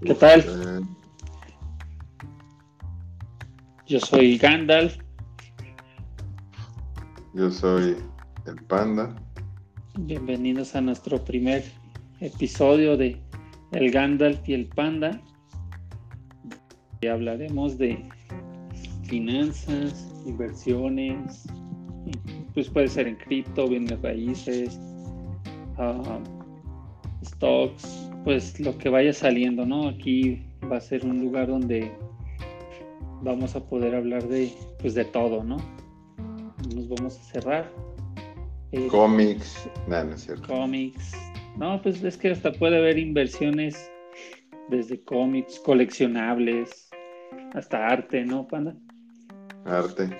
¿Qué tal? Yo soy Gandalf. Yo soy el Panda. Bienvenidos a nuestro primer episodio de El Gandalf y el Panda. Y hablaremos de finanzas, inversiones, pues puede ser en cripto, bienes raíces, ah, stocks, pues lo que vaya saliendo, ¿no? Aquí va a ser un lugar donde vamos a poder hablar de, pues de todo, ¿no? Nos vamos a cerrar. Eh, cómics, no, no es cierto. Cómics. No, pues es que hasta puede haber inversiones desde cómics, coleccionables, hasta arte, ¿no, Panda? Arte.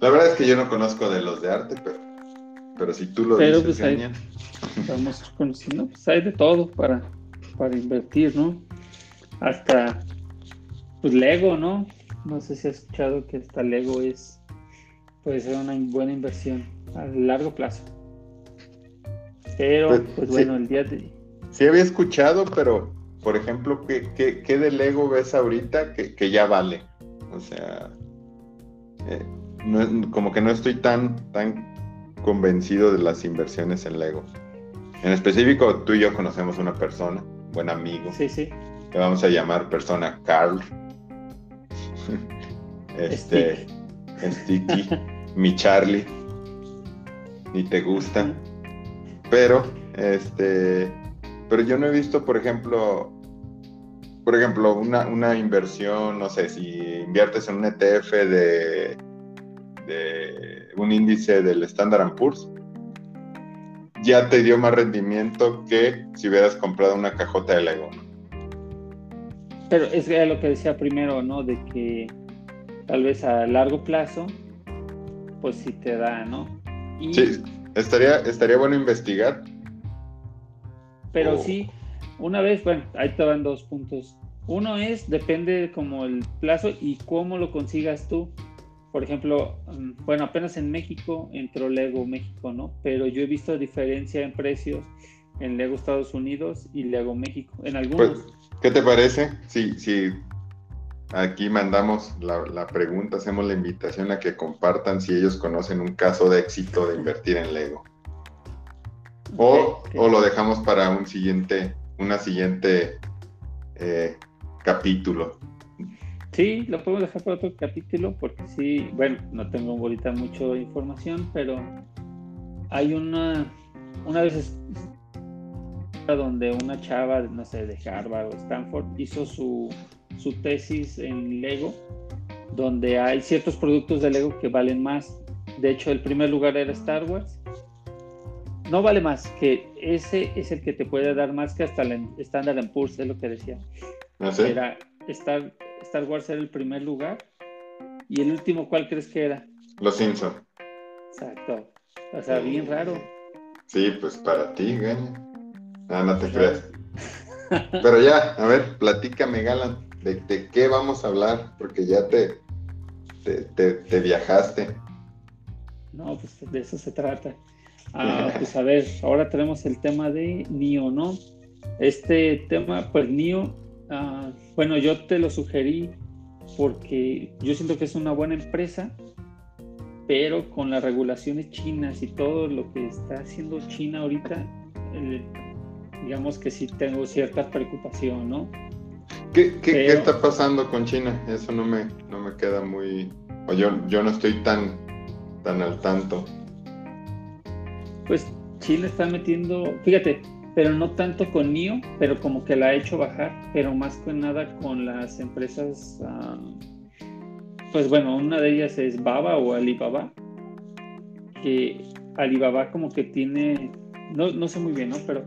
La verdad es que yo no conozco de los de arte, pero, pero si tú lo dices, pues hay, estamos conociendo, pues hay de todo para, para invertir, ¿no? Hasta pues Lego, ¿no? No sé si has escuchado que hasta Lego es puede ser una buena inversión a largo plazo. Pero, pues, pues bueno, el día de. Sí, había escuchado, pero, por ejemplo, ¿qué, qué, de Lego ves ahorita que, que ya vale? O sea, eh, como que no estoy tan, tan convencido de las inversiones en Lego. En específico, tú y yo conocemos una persona, buen amigo. Sí, sí. Que vamos a llamar persona Carl. este, Sticky, mi Charlie. Ni te gusta. Pero, este, pero yo no he visto, por ejemplo, por ejemplo, una, una inversión, no sé, si inviertes en un ETF de de un índice del Standard Poor's, ya te dio más rendimiento que si hubieras comprado una cajota de Lego. Pero es lo que decía primero, ¿no? De que tal vez a largo plazo, pues sí te da, ¿no? Sí, estaría, estaría bueno investigar. Pero sí, una vez, bueno, ahí te van dos puntos. Uno es, depende como el plazo y cómo lo consigas tú por ejemplo, mm, bueno, apenas en México entró Lego México, ¿no? Pero yo he visto diferencia en precios en Lego Estados Unidos y Lego México. En algunos. Pues, ¿Qué te parece? Si, sí, aquí mandamos la, pregunta, hacemos la invitación a que compartan si ellos conocen un caso de éxito de invertir en Lego. O, o lo dejamos para un siguiente, una siguiente eh, capítulo. Sí, lo podemos dejar para otro capítulo porque sí, bueno, no tengo ahorita mucha información, pero hay una, una vez donde una chava, no sé, de Harvard o Stanford hizo su, su tesis en Lego, donde hay ciertos productos de Lego que valen más. De hecho, el primer lugar era Star Wars. No vale más, que ese es el que te puede dar más que hasta el Standard Poor's, es lo que decía. ¿Ah, Era Star, Star Wars era el primer lugar. ¿Y el último cuál crees que era? Los Simpson. Exacto. O sea, bien raro. Sí, pues para ti, gana. Ah, no te creas. Pero ya, a ver, platícame, Galan, de, qué vamos a hablar, porque ya te, te, viajaste. No, pues de eso se trata. Ah, pues a ver, ahora tenemos el tema de NIO, ¿no? Este tema, pues NIO Ah, bueno, yo te lo sugerí porque yo siento que es una buena empresa, pero con las regulaciones chinas y todo lo que está haciendo China ahorita, digamos que sí tengo cierta preocupación, ¿no? ¿Qué, está pasando con China? Eso no me, no me queda muy... O yo, yo no estoy tan, tan al tanto. Pues China está metiendo, fíjate, pero no tanto con NIO, pero como que la ha hecho bajar, pero más que nada con las empresas, ah, pues bueno, una de ellas es Baba o Alibaba, que Alibaba como que tiene, no, no sé muy bien, ¿no? Pero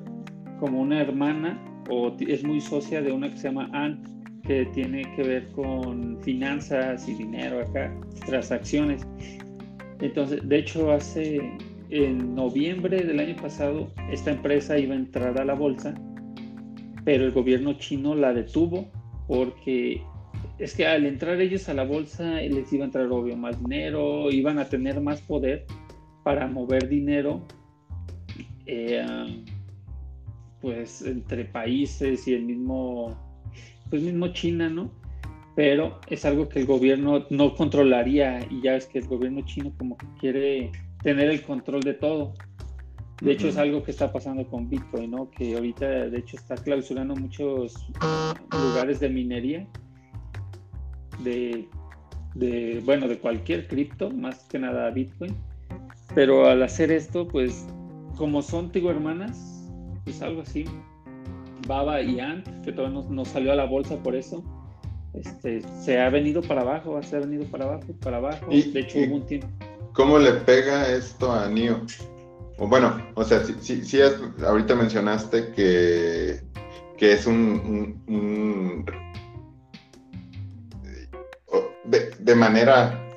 como una hermana o es muy socia de una que se llama Ant, que tiene que ver con finanzas y dinero acá, transacciones. Entonces, de hecho, hace en noviembre del año pasado esta empresa iba a entrar a la bolsa, pero el gobierno chino la detuvo porque es que al entrar ellos a la bolsa les iba a entrar obvio más dinero, iban a tener más poder para mover dinero eh, pues entre países y el mismo, pues mismo China, ¿no? Pero es algo que el gobierno no controlaría y ya es que el gobierno chino como que quiere tener el control de todo. De hecho, es algo que está pasando con Bitcoin, ¿no? Que ahorita, de hecho, está clausurando muchos lugares de minería de, de bueno, de cualquier cripto, más que nada Bitcoin. Pero al hacer esto, pues, como son, digo, hermanas, pues algo así, Baba y Ant, que todavía no, salió a la bolsa por eso, este, se ha venido para abajo, se ha venido para abajo, para abajo. de hecho, hubo un tiempo. ¿Cómo le pega esto a NIO? O bueno, o sea, sí, ahorita mencionaste que, que es un, de, manera,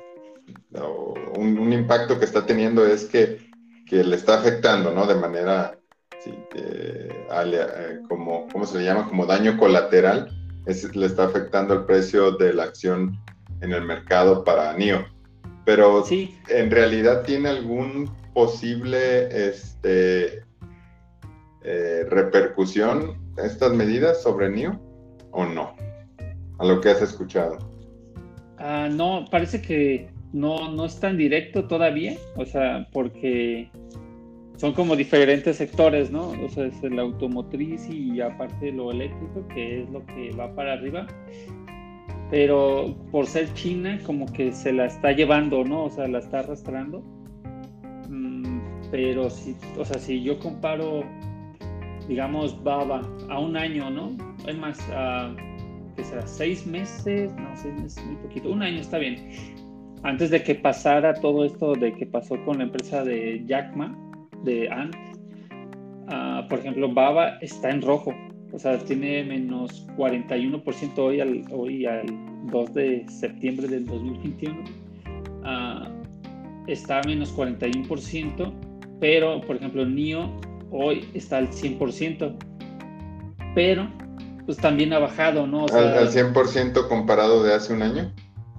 un, impacto que está teniendo es que, que, le está afectando, ¿no? De manera, eh, como, ¿cómo se le llama? Como daño colateral, le está afectando el precio de la acción en el mercado para NIO. Pero sí. en realidad tiene algún posible este, eh, repercusión estas medidas sobre NIO o no? A lo que has escuchado. Ah, no, parece que no, no es tan directo todavía, o sea, porque son como diferentes sectores, ¿no? O sea, es el automotriz y aparte lo eléctrico, que es lo que va para arriba. Pero por ser China, como que se la está llevando, ¿no? O sea, la está arrastrando pero si, o sea, si yo comparo, digamos, Baba a un año, ¿no? Es más, a, que será seis meses, no, seis meses, muy poquito, un año está bien. Antes de que pasara todo esto de que pasó con la empresa de Jack Ma, de Ant, uh, por ejemplo, Baba está en rojo, o sea, tiene menos 41% hoy al, hoy al 2 de septiembre del 2021. Uh, está a menos 41% pero por ejemplo NIO hoy está al 100%, pero pues también ha bajado, ¿no? ¿Al, 100% comparado de hace un año?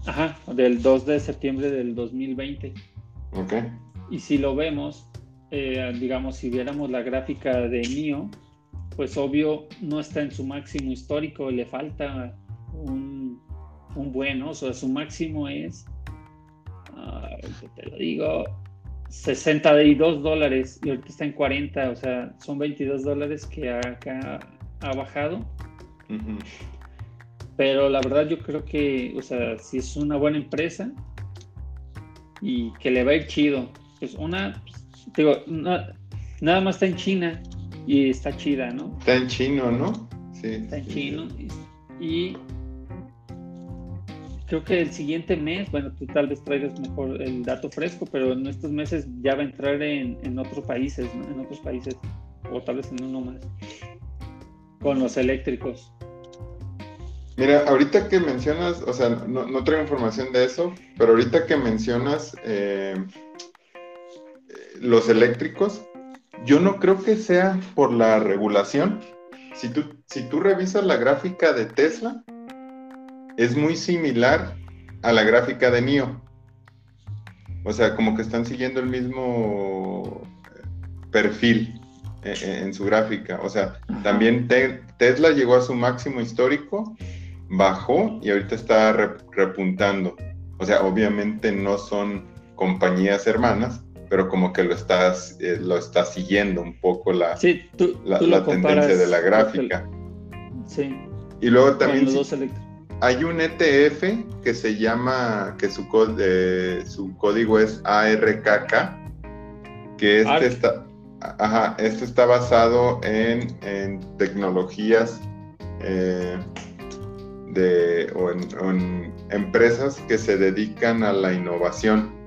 Ajá, del 2 de septiembre del 2020. Ok. Y si lo vemos, eh, digamos, si viéramos la gráfica de NIO, pues obvio no está en su máximo histórico, le falta un, un buen, o sea, su máximo es, te lo digo, 62 dólares y ahorita está en 40, o sea, son 22 dólares que acá ha bajado. Pero la verdad yo creo que, o sea, si es una buena empresa y que le va a ir chido, pues una, digo, nada más está en China y está chida, ¿no? Está en chino, ¿no? Sí. Está en chino y creo que el siguiente mes, bueno, tú tal vez traigas mejor el dato fresco, pero en estos meses ya va a entrar en, otros países, en otros países, o tal vez en uno más, con los eléctricos. Mira, ahorita que mencionas, o sea, no, traigo información de eso, pero ahorita que mencionas eh, los eléctricos, yo no creo que sea por la regulación. Si tú, si tú revisas la gráfica de Tesla, es muy similar a la gráfica de NIO. O sea, como que están siguiendo el mismo perfil en, su gráfica. O sea, también Tesla llegó a su máximo histórico, bajó y ahorita está repuntando. O sea, obviamente no son compañías hermanas, pero como que lo estás, eh, lo está siguiendo un poco la, la, tendencia de la gráfica. Sí. Y luego también hay un ETF que se llama, que su, su código es ARKK, que este está, ajá, este está basado en, tecnologías eh, de, o en, empresas que se dedican a la innovación,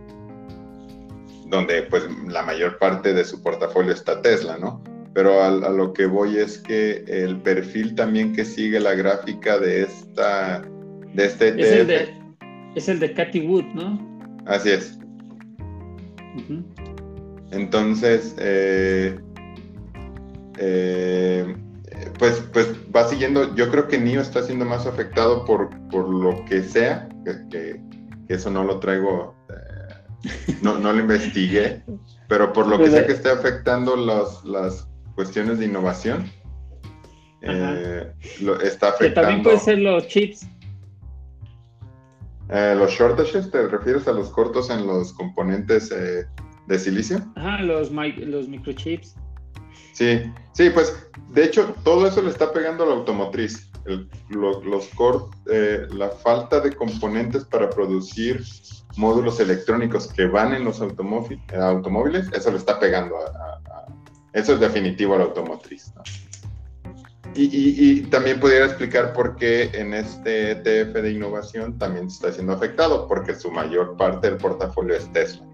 donde pues la mayor parte de su portafolio está Tesla, ¿no? pero a, lo que voy es que el perfil también que sigue la gráfica de esta de este es el de, es el de Cathy Wood, ¿no? Así es. Entonces, eh, eh, pues, pues va siguiendo, yo creo que NIO está siendo más afectado por, por lo que sea, que, eso no lo traigo, no, no lo investigué, pero por lo Pues que sé de- que esté afectando los, las cuestiones de innovación, eh, lo- está Que también afectando puede ser los chips. eh, los shortages, ¿te refieres a los cortos en los componentes eh, de silicio? Ajá, los, los microchips. Sí, sí, pues de hecho todo eso le está pegando a la automotriz. El- lo- los cor- eh, la falta de componentes para producir módulos electrónicos que van en los eh, automóviles, eso le está pegando a, a- a- eso es definitivo a la automotriz. ¿no? Y, y- y también pudiera explicar por qué en este ETF de innovación también está siendo afectado, porque su mayor parte del portafolio es Tesla.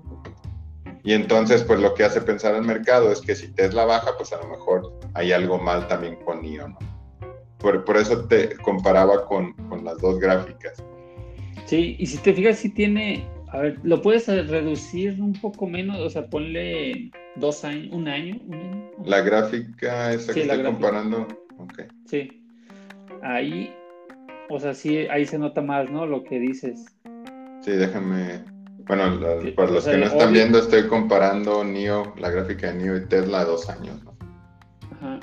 Y entonces, pues lo que hace pensar al mercado es que si Tesla baja, pues a lo mejor hay algo mal también con NIO, ¿no? Por, por eso te comparaba con, con las dos gráficas. Sí, y si te fijas, si tiene, a ver, lo puedes reducir un poco menos, o sea, ponle dos años, un año, un año. La gráfica esa Sí, que estoy gráfica. comparando, ok. Sí. Ahí, o sea, sí, ahí se nota más, ¿no? Lo que dices. Sí, déjame. Bueno, para o los sea, que no están obvio- viendo, estoy comparando NIO, la gráfica de NIO y Tesla a dos años, ¿no?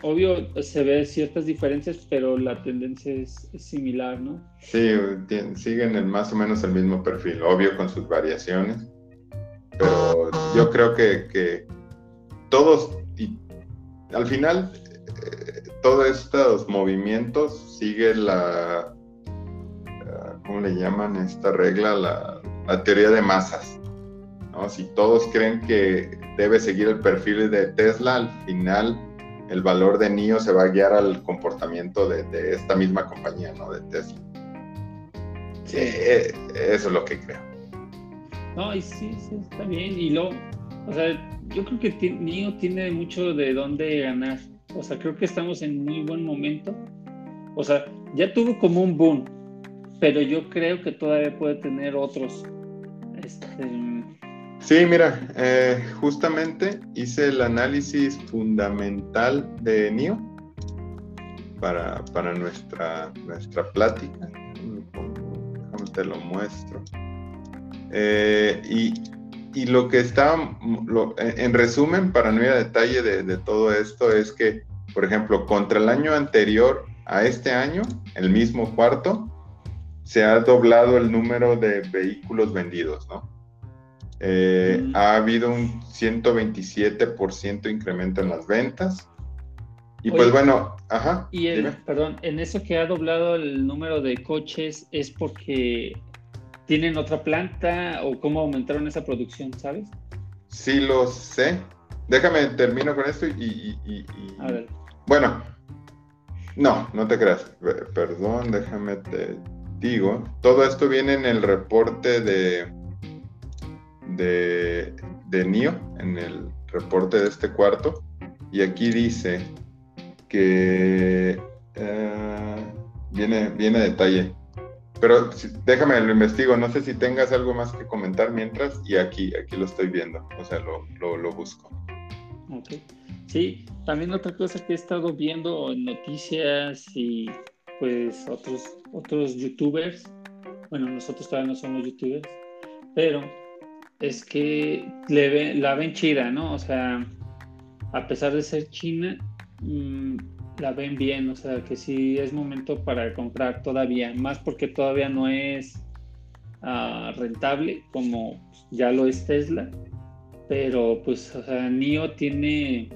Obvio, se ve ciertas diferencias, pero la tendencia es, similar, ¿no? Sí, siguen más o menos el mismo perfil, obvio con sus variaciones, pero yo creo que, que todos, y al final, eh, todos estos movimientos sigue la, ah, ¿cómo le llaman esta regla? La, la teoría de masas. ¿no? Si todos creen que debe seguir el perfil de Tesla, al final el valor de NIO se va a guiar al comportamiento de, de esta misma compañía, ¿no? De Tesla. Sí. Eh, eso es lo que creo. No, y sí, sí, está bien. Y luego, o sea, yo creo que Nio tiene mucho de dónde ganar. O sea, creo que estamos en muy buen momento. O sea, ya tuvo como un boom, pero yo creo que todavía puede tener otros. Este, Sí, mira, eh, justamente hice el análisis fundamental de NIO para, para nuestra, nuestra plática. Déjame te lo muestro. Eh, y, y lo que está, en en resumen, para no ir a detalle de, de todo esto, es que, por ejemplo, contra el año anterior a este año, el mismo cuarto, se ha doblado el número de vehículos vendidos, ¿no? Eh, Mm. Ha habido un 127% incremento en las ventas. Y Oye, pues bueno, ajá. y el, perdón, en eso que ha doblado el número de coches es porque tienen otra planta o cómo aumentaron esa producción, ¿sabes? Sí lo sé. Déjame termino con esto y, y- y- y- A ver. Bueno, no, no te creas. Pe- Perdón, déjame te digo. Todo esto viene en el reporte de, de, de NIO, en el reporte de este cuarto. Y aquí dice que eh, viene, viene a detalle. Pero si- déjame, lo investigo. No sé si tengas algo más que comentar mientras. Y aquí, aquí lo estoy viendo. O sea, lo, lo, lo busco. Ok. Sí, también otra cosa que he estado viendo en noticias y pues otros, otros youtubers, bueno, nosotros todavía no somos youtubers, pero es que la ven chida, ¿no? O sea, a pesar de ser china, mm, la ven bien, o sea, que sí es momento para comprar todavía, más porque todavía no es ah, rentable como ya lo es Tesla pero pues, o sea, NIO tiene,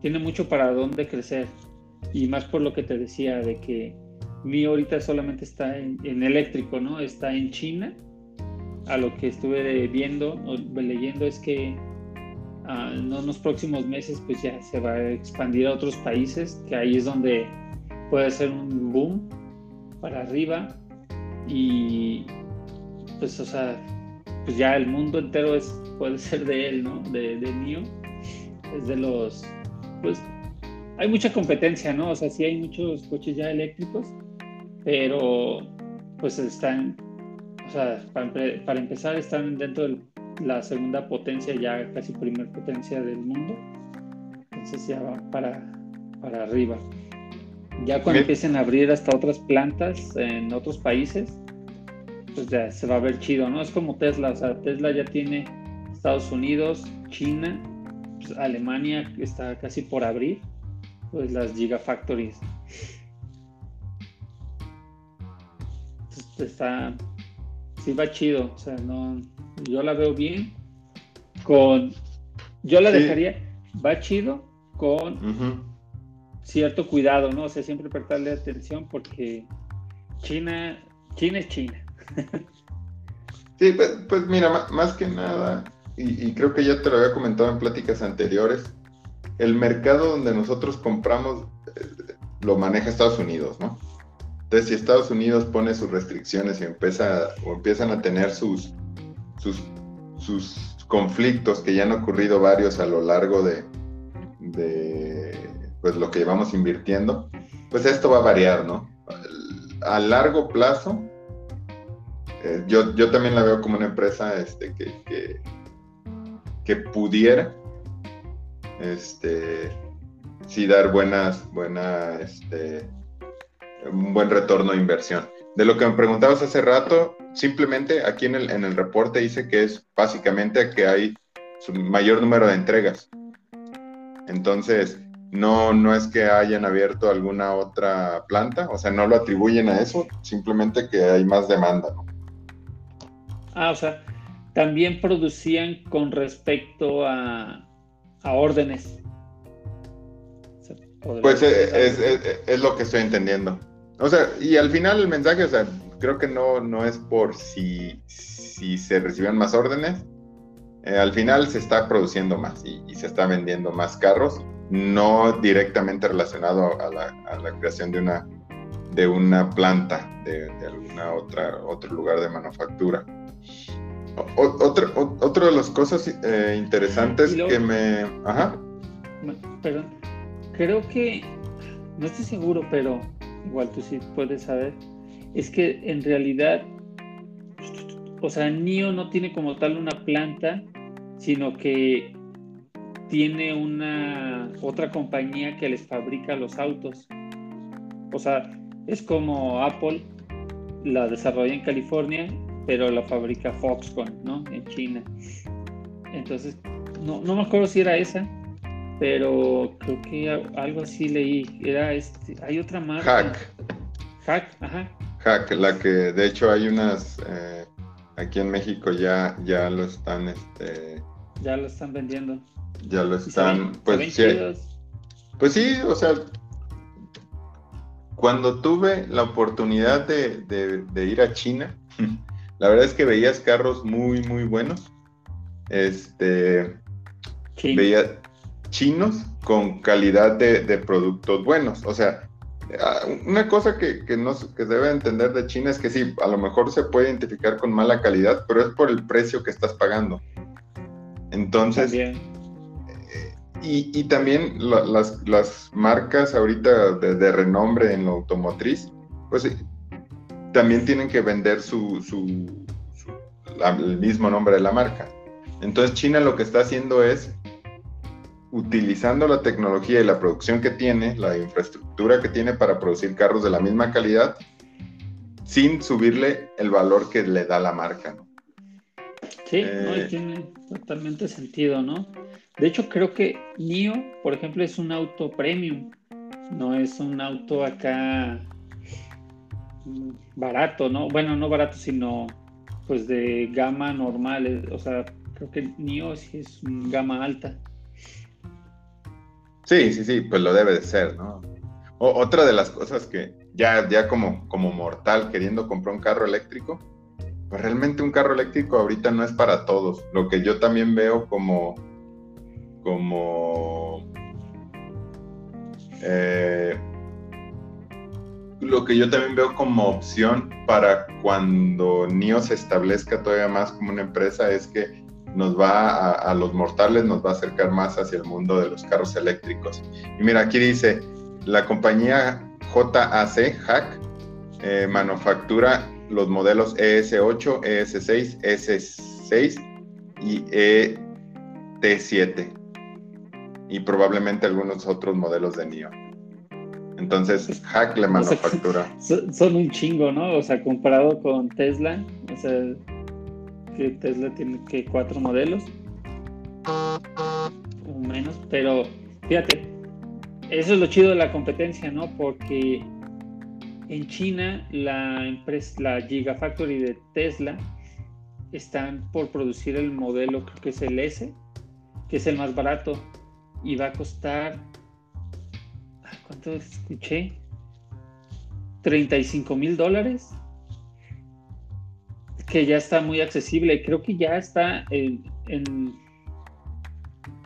tiene mucho para dónde crecer. Y más por lo que te decía, de que NIO ahorita solamente está en eléctrico, ¿no? Está en China. A lo que estuve viendo o leyendo es que ah, en unos próximos meses pues ya se va a expandir a otros países, que ahí es donde puede ser un boom para arriba. Y pues, o sea, pues ya el mundo entero es, puede ser de él, ¿no? De, de NIO. Es de los, pues, hay mucha competencia, ¿no? O sea, sí hay muchos coches ya eléctricos, pero pues están, sea, para, para empezar están dentro de la segunda potencia, ya casi primer potencia del mundo. Entonces ya va para, para arriba. Ya cuando empiecen a abrir hasta otras plantas en otros países, pues ya se va a ver chido, ¿no? Es como Tesla, o sea, Tesla ya tiene Estados Unidos, China pues, Alemania está casi por abrir, pues las Gigafactories. está, sí va chido, o sea, no, yo la veo bien, con, yo la dejaría, va chido con cierto cuidado, ¿no? O sea, siempre prestarle atención porque China, China es China. sí, pues, pues mira, más que nada, y, creo que ya te lo había comentado en pláticas anteriores, el mercado donde nosotros compramos eh, lo maneja Estados Unidos, ¿no? Entonces, si Estados Unidos pone sus restricciones y empieza, o empiezan a tener sus, sus, sus conflictos, que ya han ocurrido varios a lo largo de, de pues, lo que llevamos invirtiendo, pues esto va a variar, ¿no? A largo plazo, eh, yo, yo, también la veo como una empresa este, que, que pudiera este, sí dar buenas, buena, este, un buen retorno de inversión. De lo que me preguntabas hace rato, simplemente aquí en el, en el reporte dice que es básicamente que hay un mayor número de entregas. Entonces, no, no es que hayan abierto alguna otra planta, o sea, no lo atribuyen a eso, simplemente que hay más demanda. Ah, o sea, también producían con respecto a, órdenes. pues eh, es, lo que estoy entendiendo. O sea, y al final el mensaje, o sea, creo que no, no es por si, si se reciben más órdenes. Eh, al final se está produciendo más y, se está vendiendo más carros, no directamente relacionado a la, a la creación de una, de una planta, de, de alguna otra, otro lugar de manufactura. Otra, otra de las cosas eh, interesantes que me... Ajá. Perdón. Creo que, no estoy seguro, pero igual tú sí puedes saber, es que en realidad, o sea, NIO no tiene como tal una planta, sino que tiene una otra compañía que les fabrica los autos. O sea, es como Apple la desarrolla en California pero la fabrica Foxconn, ¿no? En China. Entonces, no, no me acuerdo si era esa, pero creo que algo así leí. Era este, hay otra marca. Hack. Hack, ajá. Hack, la que de hecho hay unas eh, aquí en México ya, ya lo están, este. Ya lo están vendiendo. Ya lo están, pues sí. Pues sí, o sea, cuando tuve la oportunidad de, de ir a China, la verdad es que veías carros muy, muy buenos. Este, veía chinos con calidad de, productos buenos. O sea, una cosa que, que, no, que debe entender de China es que sí, a lo mejor se puede identificar con mala calidad, pero es por el precio que estás pagando. Entonces, eh, y, también las, las, marcas ahorita de, de, renombre en lo automotriz, pues también tienen que vender su, el mismo nombre de la marca. Entonces China lo que está haciendo es utilizando la tecnología y la producción que tiene, la infraestructura que tiene para producir carros de la misma calidad, sin subirle el valor que le da la marca. Sí, eh, tiene totalmente sentido, ¿no? De hecho, creo que NIO, por ejemplo, es un auto premium, no es un auto acá barato, ¿no? Bueno, no barato, sino pues de gama normal, o sea, creo que NIO sí es gama alta. Sí, sí, sí, pues lo debe de ser, ¿no? otra de las cosas que ya, ya como, como mortal queriendo comprar un carro eléctrico, pues realmente un carro eléctrico ahorita no es para todos. Lo que yo también veo como, como eh, lo que yo también veo como opción para cuando NIO se establezca todavía más como una empresa es que nos va a, los mortales, nos va a acercar más hacia el mundo de los carros eléctricos. Y mira, aquí dice, la compañía JAC, Hack, eh, manufactura los modelos ES8, ES6, S6 y ET7 y probablemente algunos otros modelos de NIO. Entonces, Hack le manufactura. son, un chingo, ¿no? O sea, comparado con Tesla, o sea, que Tesla tiene que cuatro modelos. menos, pero fíjate, eso es lo chido de la competencia, ¿no? Porque en China la empresa, la Gigafactory de Tesla, están por producir el modelo, creo que es el S, que es el más barato, y va a costar, ¿cuánto escuché? 35 mil dólares, que ya está muy accesible, creo que ya está en, en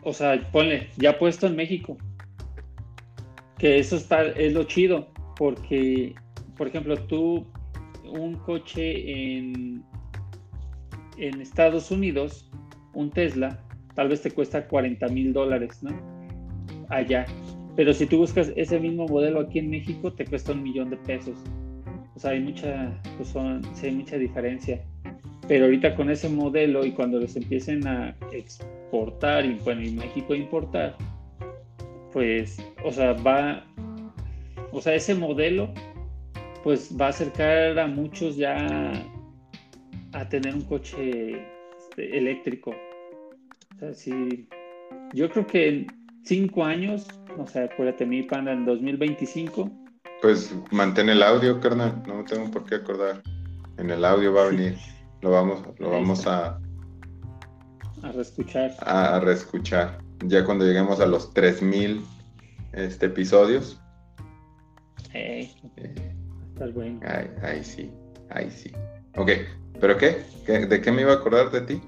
o sea, ponle, ya puesto en México, que eso está, es lo chido, porque, por ejemplo, tú, un coche en, en Estados Unidos, un Tesla, tal vez te cuesta 40 mil dólares, ¿no? Allá. Pero si tú buscas ese mismo modelo aquí en México, te cuesta un millón de pesos. O sea, hay mucha, pues son, hay mucha diferencia. Pero ahorita con ese modelo y cuando los empiecen a exportar y bueno, en México importar, pues, o sea, va, o sea, ese modelo, pues va a acercar a muchos ya a tener un coche este, eléctrico. O sea, sí, yo creo que en cinco años, o sea, acuérdate, mi panda en 2025. Pues mantén el audio, carnal, no tengo por qué acordar. En el audio va a venir, lo vamos, lo vamos a... A reescuchar. A, reescuchar. Ya cuando lleguemos a los 3000 este, episodios. Hey, eh, bueno. Ahí, sí, ahí sí. Ok, ¿pero qué? ¿De qué me iba a acordar de ti?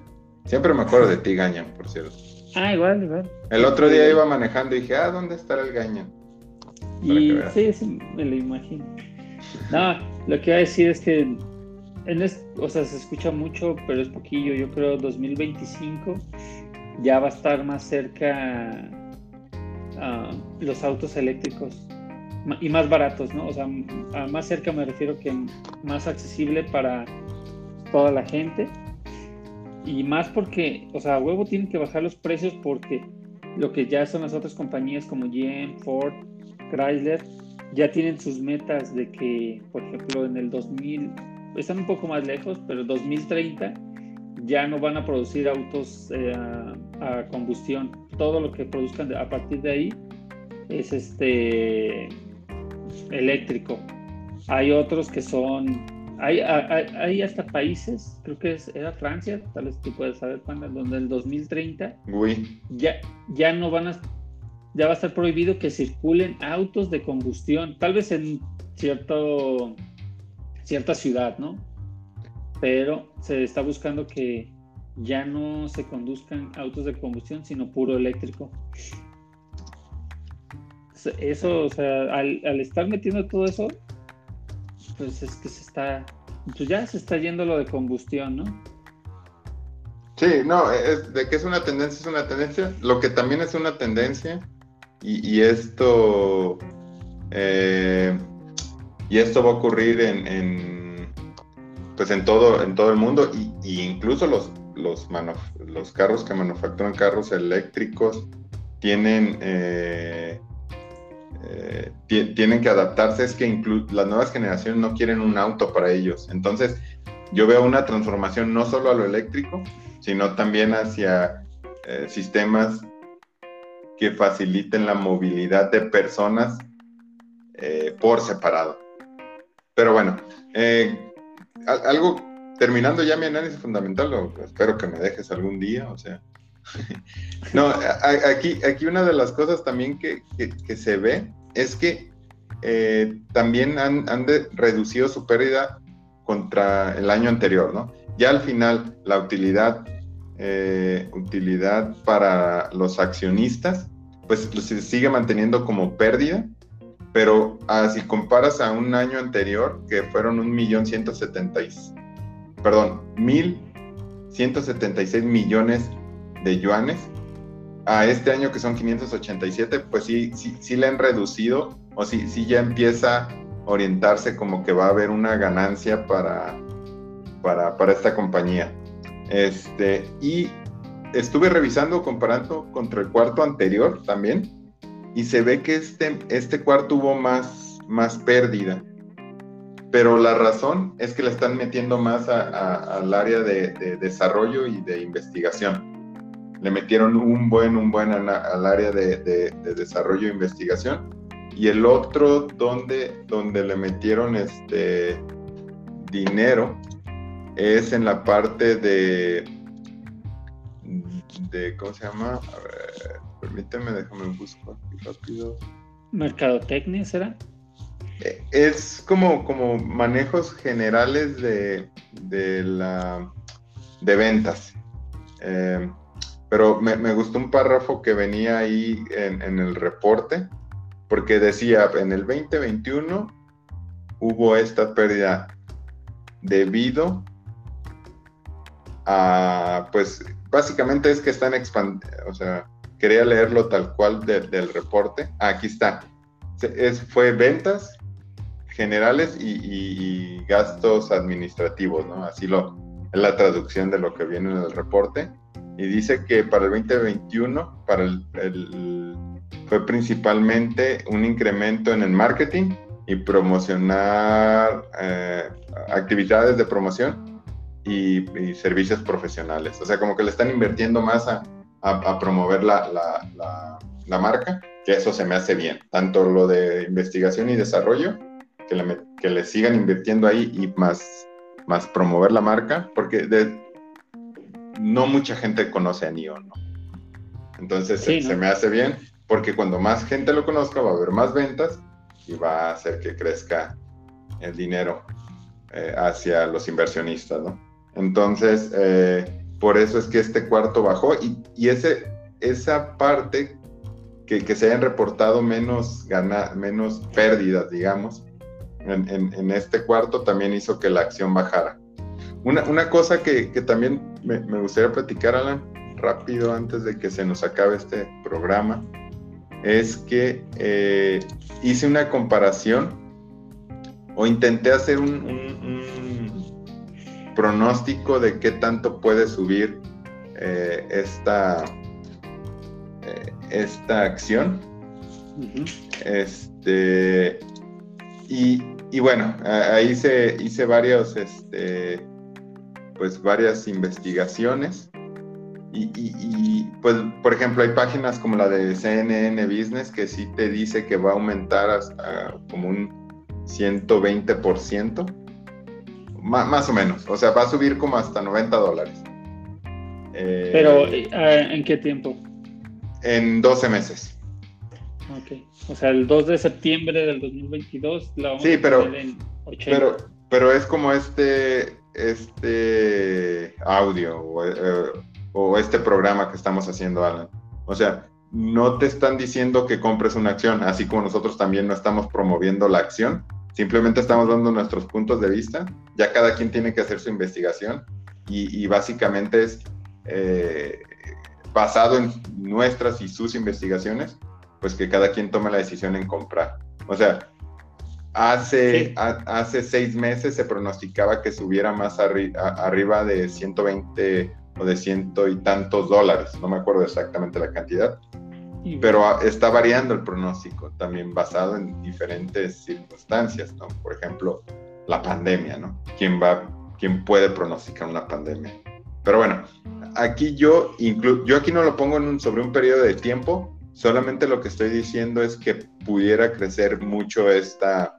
Siempre me acuerdo de ti, Gañan, por cierto. Ah, igual, igual. El otro día iba manejando y dije, ah, ¿dónde estará el Gañan? Y sí, sí, me lo imagino. No, lo que iba a decir es que, o sea, se escucha mucho, pero es poquillo. Yo creo 2025 ya va a estar más cerca uh, los autos eléctricos y más baratos, ¿no? O sea, a más cerca me refiero que más accesible para toda la gente y más porque, o sea, huevo tienen que bajar los precios porque lo que ya son las otras compañías como GM, Ford, Chrysler, ya tienen sus metas de que, por ejemplo, en el 2000, están un poco más lejos, pero en 2030 ya no van a producir autos eh, a, combustión. Todo lo que produzcan a partir de ahí es este eléctrico. Hay otros que son hay, hay, hasta países, creo que es, era Francia, tal vez tú puedes saber, cuándo, donde el 2030 ya, ya no van a, ya va a estar prohibido que circulen autos de combustión, tal vez en cierto, cierta ciudad, ¿no? Pero se está buscando que ya no se conduzcan autos de combustión, sino puro eléctrico. Eso, o sea, al, estar metiendo todo eso, pues es que se está, pues ya se está yendo lo de combustión, ¿no? Sí, no, es, de que es una tendencia, es una tendencia. Lo que también es una tendencia, y, esto, eh, y esto va a ocurrir en, pues en todo, en todo el mundo, y, incluso los, los, carros que manufacturan carros eléctricos tienen eh, eh, tienen que adaptarse, es que las nuevas generaciones no quieren un auto para ellos. Entonces, yo veo una transformación no solo a lo eléctrico, sino también hacia eh, sistemas que faciliten la movilidad de personas por separado. Pero bueno, algo terminando ya mi análisis fundamental, espero que me dejes algún día, o sea, no, aquí, aquí una de las cosas también que, se ve es que eh, también han, reducido su pérdida contra el año anterior, ¿no? Ya al final la utilidad, eh, utilidad para los accionistas, pues se sigue manteniendo como pérdida, pero ah, si comparas a un año anterior, que fueron un millón ciento setenta perdón, mil ciento setenta y seis millones de yuanes a este año que son 587, pues sí, sí, sí le han reducido o sí, sí ya empieza a orientarse como que va a haber una ganancia para, para, para esta compañía. Este, y estuve revisando, comparando contra el cuarto anterior también, y se ve que este, este cuarto hubo más, más pérdida. Pero la razón es que le están metiendo más al área de desarrollo y de investigación. le metieron un buen, un buen al área de, desarrollo e investigación. Y el otro donde, donde le metieron este dinero es en la parte de, de ¿cómo se llama? A ver, permíteme, déjame buscar rápido. ¿Mercadotecnia será? Eh, es como, como manejos generales de, de, la, de ventas. Eh, pero me, gustó un párrafo que venía ahí en, en, el reporte, porque decía, en el 2021 hubo esta pérdida debido a, pues, básicamente es que están expandiendo, o sea, quería leerlo tal cual del reporte. aquí está. Es, fue ventas generales y, gastos administrativos, ¿no? Así lo, es la traducción de lo que viene en el reporte. Y dice que para el 2021, para el, fue principalmente un incremento en el marketing y promocionar eh, actividades de promoción y, servicios profesionales. O sea, como que le están invirtiendo más a, a, promover la, la, la, marca, que eso se me hace bien. Tanto lo de investigación y desarrollo, que le, que le sigan invirtiendo ahí y más, más promover la marca, porque de, no mucha gente conoce a NIO, ¿no? Entonces se, me hace bien, porque cuando más gente lo conozca va a haber más ventas y va a hacer que crezca el dinero eh, hacia los inversionistas, ¿no? Entonces, eh, por eso es que este cuarto bajó y, ese, esa parte que, se hayan reportado menos, gana, menos pérdidas, digamos, en, este cuarto también hizo que la acción bajara. Una, cosa que, también me, gustaría platicar, Alan, rápido antes de que se nos acabe este programa, es que eh, hice una comparación o intenté hacer un pronóstico de qué tanto puede subir eh, esta, eh, esta acción. Este, y, bueno, ahí hice, hice varios, este, pues varias investigaciones. Y, pues, por ejemplo, hay páginas como la de CNN Business que sí te dice que va a aumentar hasta como un 120% más o menos. O sea, va a subir como hasta 90 dólares. Eh, Pero, eh, ¿en qué tiempo? En 12 meses. Ok. O sea, el 2 de septiembre del 2022 la vamos sí, pero, Pero, pero es como este, este audio eh, o, este programa que estamos haciendo, Alan. O sea, no te están diciendo que compres una acción, así como nosotros también no estamos promoviendo la acción, Simplemente estamos dando nuestros puntos de vista. Ya cada quien tiene que hacer su investigación y, básicamente es eh, basado en nuestras y sus investigaciones, pues que cada quien tome la decisión en comprar. O sea, hace, hace seis meses se pronosticaba que subiera más arriba de 120 o de ciento y tantos dólares, no me acuerdo exactamente la cantidad, pero está variando el pronóstico también basado en diferentes circunstancias, ¿no? Por ejemplo, la pandemia, ¿no? ¿Quién va, quién puede pronosticar una pandemia? Pero bueno, aquí yo yo aquí no lo pongo sobre un periodo de tiempo, solamente lo que estoy diciendo es que pudiera crecer mucho esta,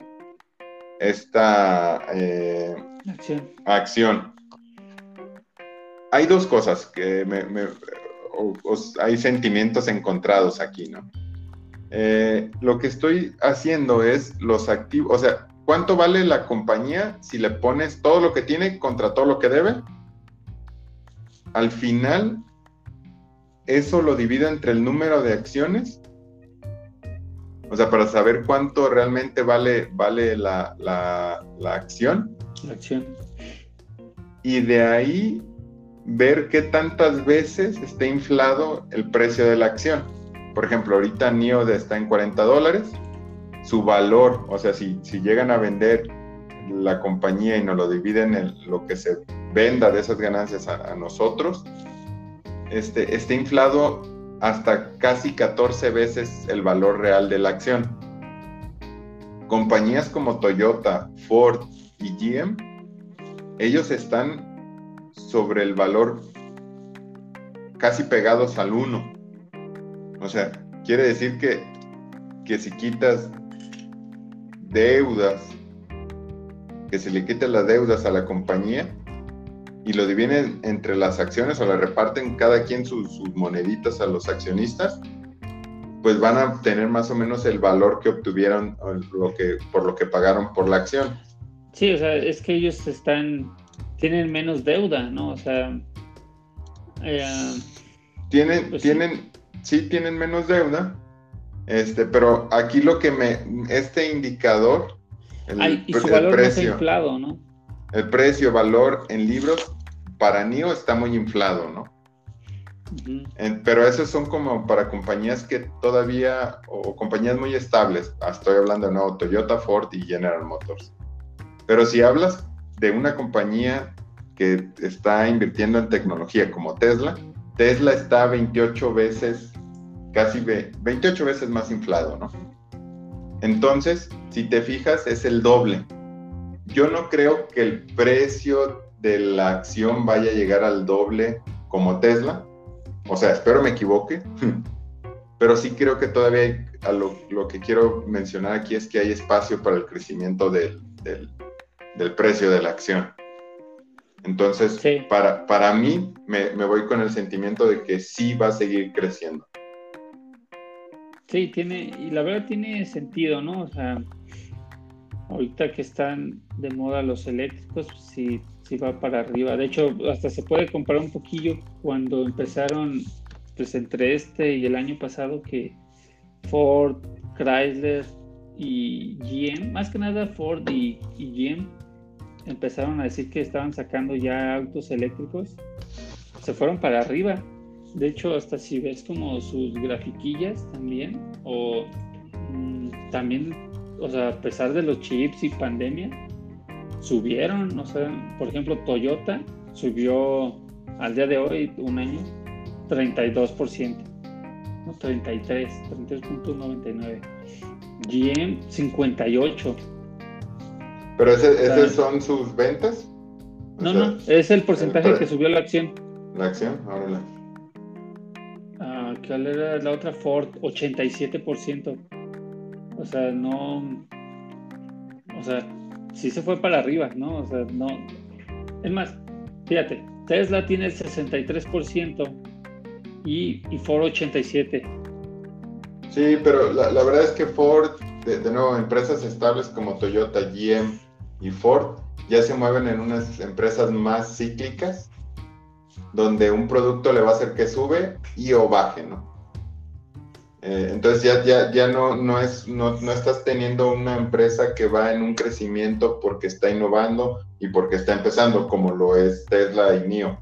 esta eh, acción. Hay dos cosas que me, hay sentimientos encontrados aquí, ¿no? Eh, lo que estoy haciendo es los activos, o sea, ¿cuánto vale la compañía si le pones todo lo que tiene contra todo lo que debe? Al final, eso lo divido entre el número de acciones, o sea, para saber cuánto realmente vale, vale la, la acción. La acción. Y de ahí ver qué tantas veces está inflado el precio de la acción. Por ejemplo, ahorita NIO está en 40 dólares. Su valor, o sea, si, si llegan a vender la compañía y nos lo dividen en lo que se venda de esas ganancias a, nosotros, este, está inflado hasta casi 14 veces el valor real de la acción. Compañías como Toyota, Ford y GM, ellos están sobre el valor casi pegados al 1. O sea, quiere decir que, que si quitas deudas, que se le quiten las deudas a la compañía y lo dividen entre las acciones o le reparten cada quien sus, moneditas a los accionistas, pues van a tener más o menos el valor que obtuvieron lo que, por lo que pagaron por la acción. Sí, o sea, es que ellos están, tienen menos deuda, ¿no? O sea, eh, tienen, pues tienen, sí. tienen menos deuda, este, pero aquí lo que me, este indicador, el, y su valor precio, inflado, ¿no? El precio, valor en libros para NIO está muy inflado, ¿no? pero esos son como para compañías que todavía, o, compañías muy estables, estoy hablando de nuevo, Toyota, Ford y General Motors. Pero si hablas de una compañía que está invirtiendo en tecnología como Tesla, Tesla está 28 veces, casi 28 veces más inflado, ¿no? Entonces, si te fijas, es el doble. Yo no creo que el precio de la acción vaya a llegar al doble como Tesla. O sea, espero me equivoque, pero sí creo que todavía lo, que quiero mencionar aquí es que hay espacio para el crecimiento del precio de la acción. Entonces, para, para mí, me, voy con el sentimiento de que sí va a seguir creciendo. Sí, tiene, y la verdad tiene sentido, ¿no? O sea, ahorita que están de moda los eléctricos, sí, sí va para arriba. De hecho, hasta se puede comparar un poquillo cuando empezaron, pues entre este y el año pasado, que Ford, Chrysler y GM, más que nada Ford y, y GM, empezaron a decir que estaban sacando ya autos eléctricos, se fueron para arriba. De hecho, hasta si ves como sus grafiquillas también, o mm, también, o sea, a pesar de los chips y pandemia, subieron, o sea, por ejemplo, Toyota subió al día de hoy, un año, 32%, no, 33, 33.99. GM 58, ¿Pero ese, son sus ventas? no, no, es el porcentaje que subió la acción. ¿La acción? Ahora ah, ¿Cuál era la otra? Ford, 87%. O sea, no. O sea, sí se fue para arriba, ¿no? O sea, no. Es más, fíjate, Tesla tiene el 63% y, y Ford 87%. Sí, pero la, verdad es que Ford, de, de, nuevo, empresas estables como Toyota, GM, y Ford ya se mueven en unas empresas más cíclicas, donde un producto le va a hacer que sube y o baje, ¿no? Eh, entonces ya, ya, ya no, no, es, no, no, estás teniendo una empresa que va en un crecimiento porque está innovando y porque está empezando, como lo es Tesla y NIO.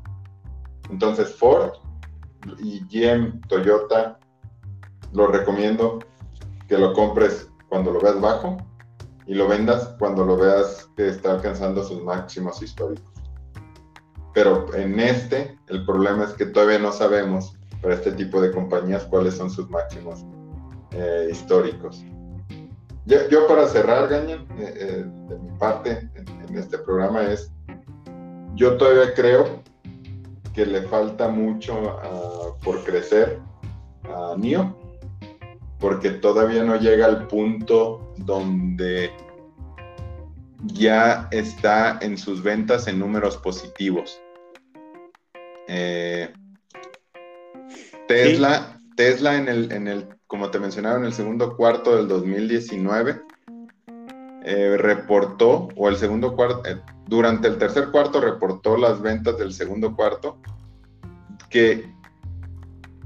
Entonces Ford y GM, Toyota, lo recomiendo que lo compres cuando lo veas bajo y lo vendas cuando lo veas que está alcanzando sus máximos históricos. Pero en este, el problema es que todavía no sabemos para este tipo de compañías cuáles son sus máximos eh, históricos. Yo, para cerrar, Gaña, eh, eh, de mi parte en, este programa es, yo todavía creo que le falta mucho ah, por crecer a NIO porque todavía no llega al punto donde ya está en sus ventas en números positivos. Eh, Tesla, Tesla en el, en el, como te mencionaba, en el segundo cuarto del 2019, eh, reportó, o el segundo cuarto, eh, durante el tercer cuarto reportó las ventas del segundo cuarto, que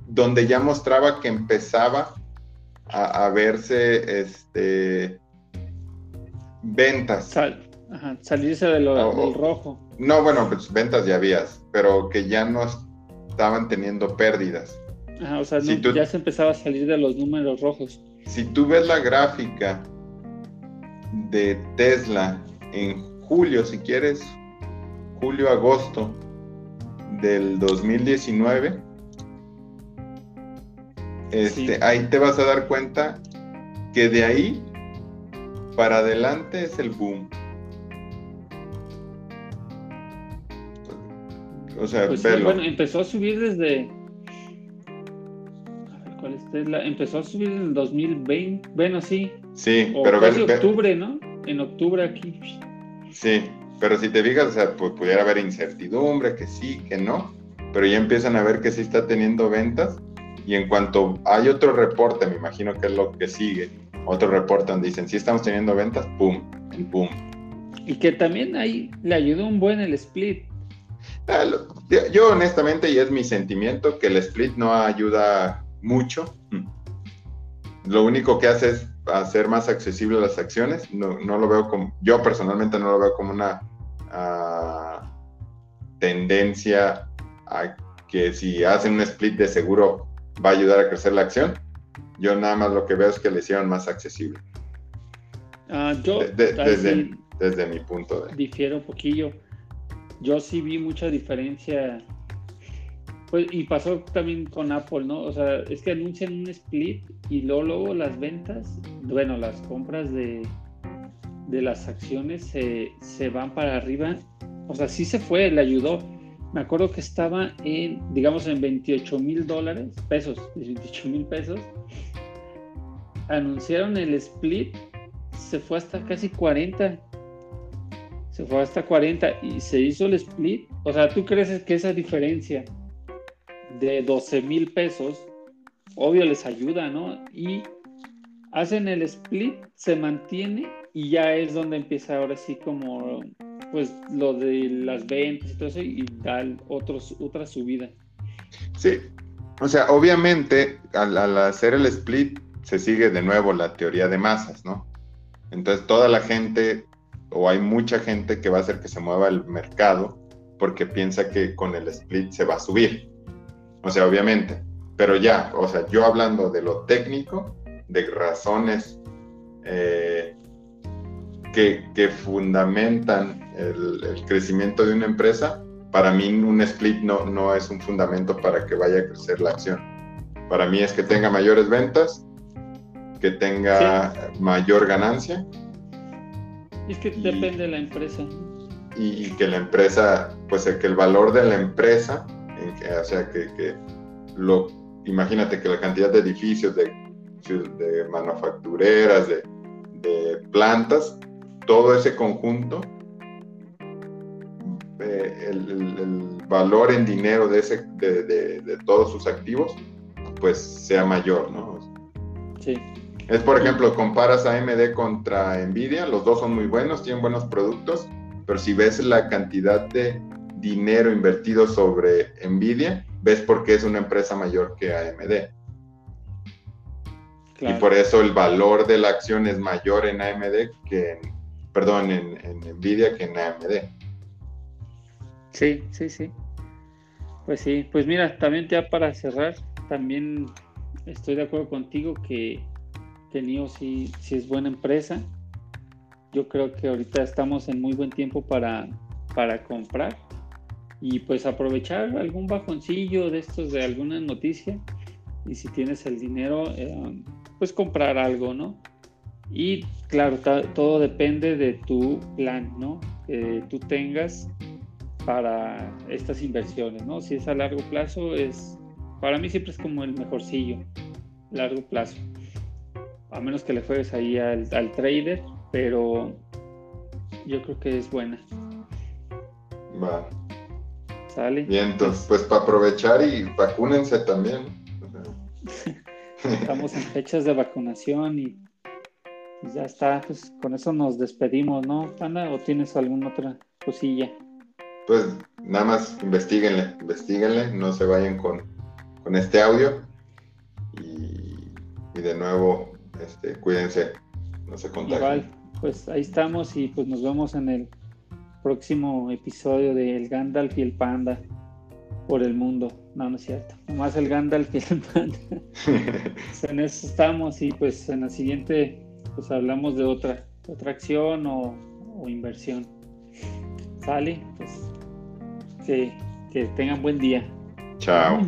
donde ya mostraba que empezaba a, verse este, ventas. salirse de lo, del rojo. No, bueno, pues ventas ya habías, pero que ya no estaban teniendo pérdidas. o sea, ya se empezaba a salir de los números rojos. Si tú ves la gráfica de Tesla en julio, si quieres, julio-agosto del 2019, este, ahí te vas a dar cuenta que de ahí para adelante es el boom. O sea, pues bueno, empezó a subir desde, ¿Cuál es? La, empezó a subir en el 2020. Bueno, sí. Sí, O pero casi ve- ve- octubre, ¿no? En octubre aquí. Sí, pero si te fijas, o sea, pues pudiera haber incertidumbre, que sí, que no, pero ya empiezan a ver que sí está teniendo ventas y en cuanto hay otro reporte, me imagino que es lo que sigue, otro reporte donde dicen, sí estamos teniendo ventas, ¡pum! El boom. Y que también ahí le ayudó un buen el split. Ah, Yo honestamente, y es mi sentimiento, que el split no ayuda mucho. Lo único que hace es hacer más accesibles las acciones. No, no lo veo como, yo personalmente no lo veo como una ah, tendencia a que si hacen un split de seguro va a ayudar a crecer la acción. Yo nada más lo que veo es que le hicieron más accesible, Ah, yo De- de- ahí desde, desde mi punto de... difiero un poquillo. Yo sí vi mucha diferencia. Pues, y pasó también con Apple, ¿no? O sea, es que anuncian un split y luego, luego las ventas, bueno, las compras de, de las acciones se, se van para arriba. O sea, sí se fue, le ayudó. Me acuerdo que estaba en, digamos, en 28 mil dólares, pesos, 28 mil pesos. Anunciaron el split, se fue hasta casi 40 se fue hasta 40 y se hizo el split. O sea, ¿tú crees que esa diferencia de 12 mil pesos, obvio les ayuda, ¿no? Y hacen el split, se mantiene y ya es donde empieza ahora sí como, pues lo de las ventas y todo eso y da otros, otra subida. Sí, o sea, obviamente al, al hacer el split se sigue de nuevo la teoría de masas, ¿no? Entonces toda la gente, o hay mucha gente que va a hacer que se mueva el mercado porque piensa que con el split se va a subir. O sea, obviamente. Pero ya, o sea, yo hablando de lo técnico, de razones eh, que, que fundamentan el, el crecimiento de una empresa, para mí un split no, no es un fundamento para que vaya a crecer la acción. Para mí es que tenga mayores ventas, que tenga mayor ganancia Es que Y- depende de la empresa. y, y que la empresa, pues el- que el valor de la empresa, en que- o sea, que, que lo, imagínate que la cantidad de edificios, de, de manufactureras, de, de plantas, todo ese conjunto, eh, el, el- el valor en dinero de, ese, de, de- de todos sus activos, pues sea mayor, ¿no? Sí. Es, por ejemplo, comparas AMD contra Nvidia, los dos son muy buenos, tienen buenos productos, pero si ves la cantidad de dinero invertido sobre Nvidia, ves por qué es una empresa mayor que AMD. Claro. Y por eso el valor de la acción es mayor en AMD que en, perdón, en, en Nvidia que en AMD. Sí, sí, sí. Pues sí, pues mira, también ya para cerrar, también estoy de acuerdo contigo que, que NIO sí, sí es buena empresa. Yo creo que ahorita estamos en muy buen tiempo para, para comprar y pues aprovechar algún bajoncillo de estos de alguna noticia y si tienes el dinero, eh, pues comprar algo, ¿no? Y claro, todo depende de tu plan, ¿no? Que tú tengas para estas inversiones, ¿no? Si es a largo plazo, es para mí siempre es como el mejorcillo, largo plazo. A menos que le juegues ahí al, al trader, pero yo creo que es buena. Va. ¿Sale? Bien, entonces, pues para aprovechar y vacúnense también. Estamos en fechas de vacunación y pues ya está, pues con eso nos despedimos, ¿no, Panda? ¿O tienes alguna otra cosilla? Pues nada más investiguenle, investiguenle, no se vayan con, con este audio. Y, y de nuevo, este, cuídense, no se contagien. Igual, pues ahí estamos y pues nos vemos en el próximo episodio de El Gandalf y el Panda por el mundo. No, no es cierto. Nomás el Gandalf y el Panda. Pues en eso estamos y pues en la siguiente pues hablamos de otra, otra acción o, o inversión. ¿Sale? Pues que, que tengan buen día. Chao.